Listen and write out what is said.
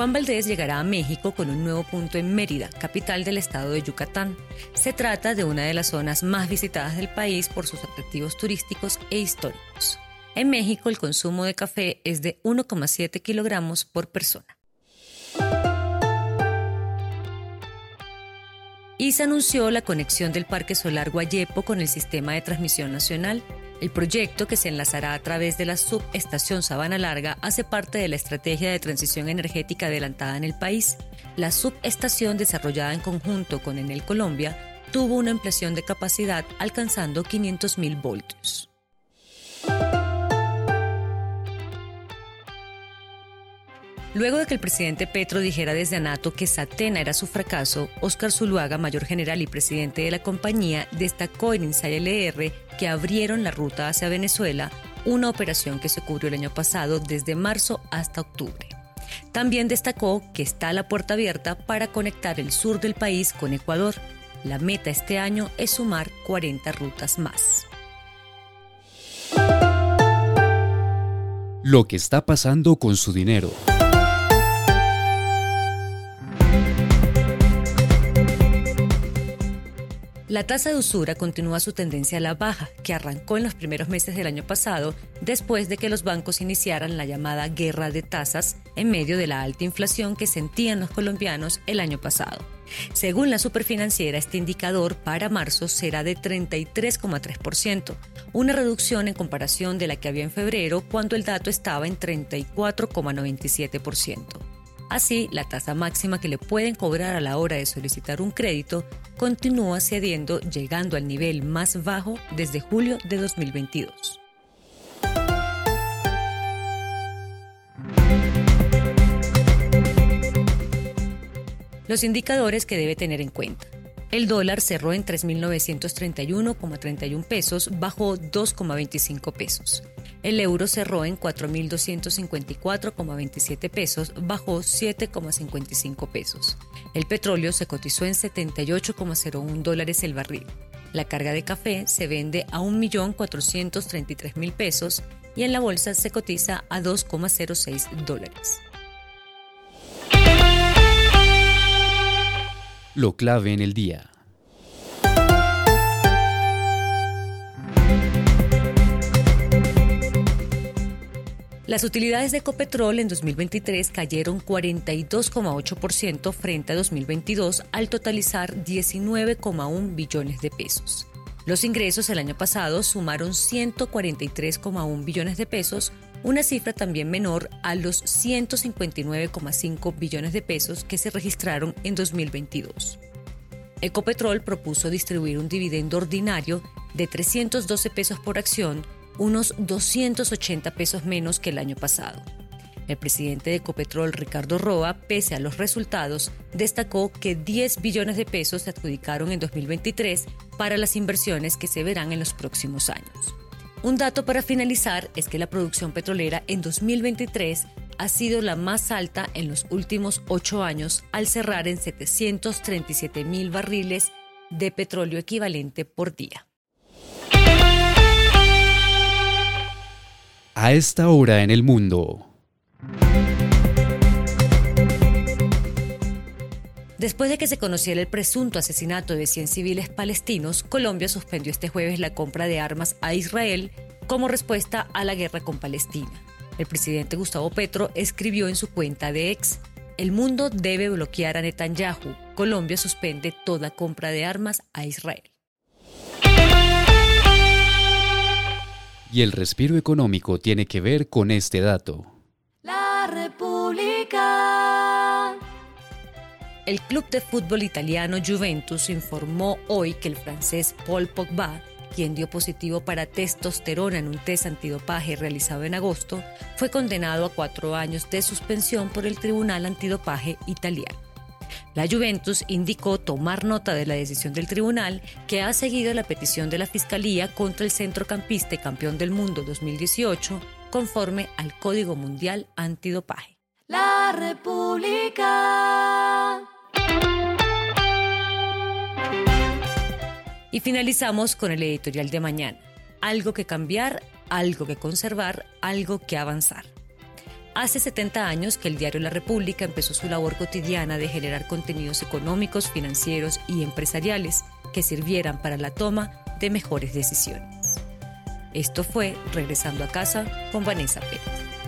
Juan Valdés llegará a México con un nuevo punto en Mérida, capital del estado de Yucatán. Se trata de una de las zonas más visitadas del país por sus atractivos turísticos e históricos. En México el consumo de café es de 1,7 kilogramos por persona. y se anunció la conexión del Parque Solar Guayepo con el sistema de transmisión nacional. El proyecto, que se enlazará a través de la subestación Sabana Larga, hace parte de la estrategia de transición energética adelantada en el país. La subestación, desarrollada en conjunto con Enel Colombia, tuvo una ampliación de capacidad alcanzando 500.000 voltios. Luego de que el presidente Petro dijera desde Anato que Satena era su fracaso, Óscar Zuluaga, mayor general y presidente de la compañía, destacó en Inside LR que abrieron la ruta hacia Venezuela, una operación que se cubrió el año pasado desde marzo hasta octubre. También destacó que está la puerta abierta para conectar el sur del país con Ecuador. La meta este año es sumar 40 rutas más. Lo que está pasando con su dinero. La tasa de usura continúa su tendencia a la baja, que arrancó en los primeros meses del año pasado, después de que los bancos iniciaran la llamada guerra de tasas en medio de la alta inflación que sentían los colombianos el año pasado. Según la superfinanciera, este indicador para marzo será de 33,3%, una reducción en comparación de la que había en febrero cuando el dato estaba en 34,97%. Así, la tasa máxima que le pueden cobrar a la hora de solicitar un crédito continúa cediendo llegando al nivel más bajo desde julio de 2022. Los indicadores que debe tener en cuenta. El dólar cerró en 3.931,31 pesos, bajó 2,25 pesos. El euro cerró en 4.254,27 pesos, bajó 7,55 pesos. El petróleo se cotizó en 78,01 dólares el barril. La carga de café se vende a 1.433.000 pesos y en la bolsa se cotiza a 2,06 dólares. Lo clave en el día. Las utilidades de Ecopetrol en 2023 cayeron 42,8% frente a 2022 al totalizar 19,1 billones de pesos. Los ingresos el año pasado sumaron 143,1 billones de pesos, una cifra también menor a los 159,5 billones de pesos que se registraron en 2022. Ecopetrol propuso distribuir un dividendo ordinario de 312 pesos por acción unos 280 pesos menos que el año pasado. El presidente de Ecopetrol, Ricardo Roa, pese a los resultados, destacó que 10 billones de pesos se adjudicaron en 2023 para las inversiones que se verán en los próximos años. Un dato para finalizar es que la producción petrolera en 2023 ha sido la más alta en los últimos ocho años al cerrar en 737 mil barriles de petróleo equivalente por día. a esta hora en el mundo. Después de que se conociera el presunto asesinato de 100 civiles palestinos, Colombia suspendió este jueves la compra de armas a Israel como respuesta a la guerra con Palestina. El presidente Gustavo Petro escribió en su cuenta de ex, el mundo debe bloquear a Netanyahu. Colombia suspende toda compra de armas a Israel. Y el respiro económico tiene que ver con este dato. El club de fútbol italiano Juventus informó hoy que el francés Paul Pogba, quien dio positivo para testosterona en un test antidopaje realizado en agosto, fue condenado a cuatro años de suspensión por el Tribunal Antidopaje italiano. La Juventus indicó tomar nota de la decisión del tribunal que ha seguido la petición de la Fiscalía contra el centrocampista y campeón del mundo 2018 conforme al Código Mundial Antidopaje. La República. Y finalizamos con el editorial de mañana. Algo que cambiar, algo que conservar, algo que avanzar. Hace 70 años que el diario La República empezó su labor cotidiana de generar contenidos económicos, financieros y empresariales que sirvieran para la toma de mejores decisiones. Esto fue Regresando a casa con Vanessa Pérez.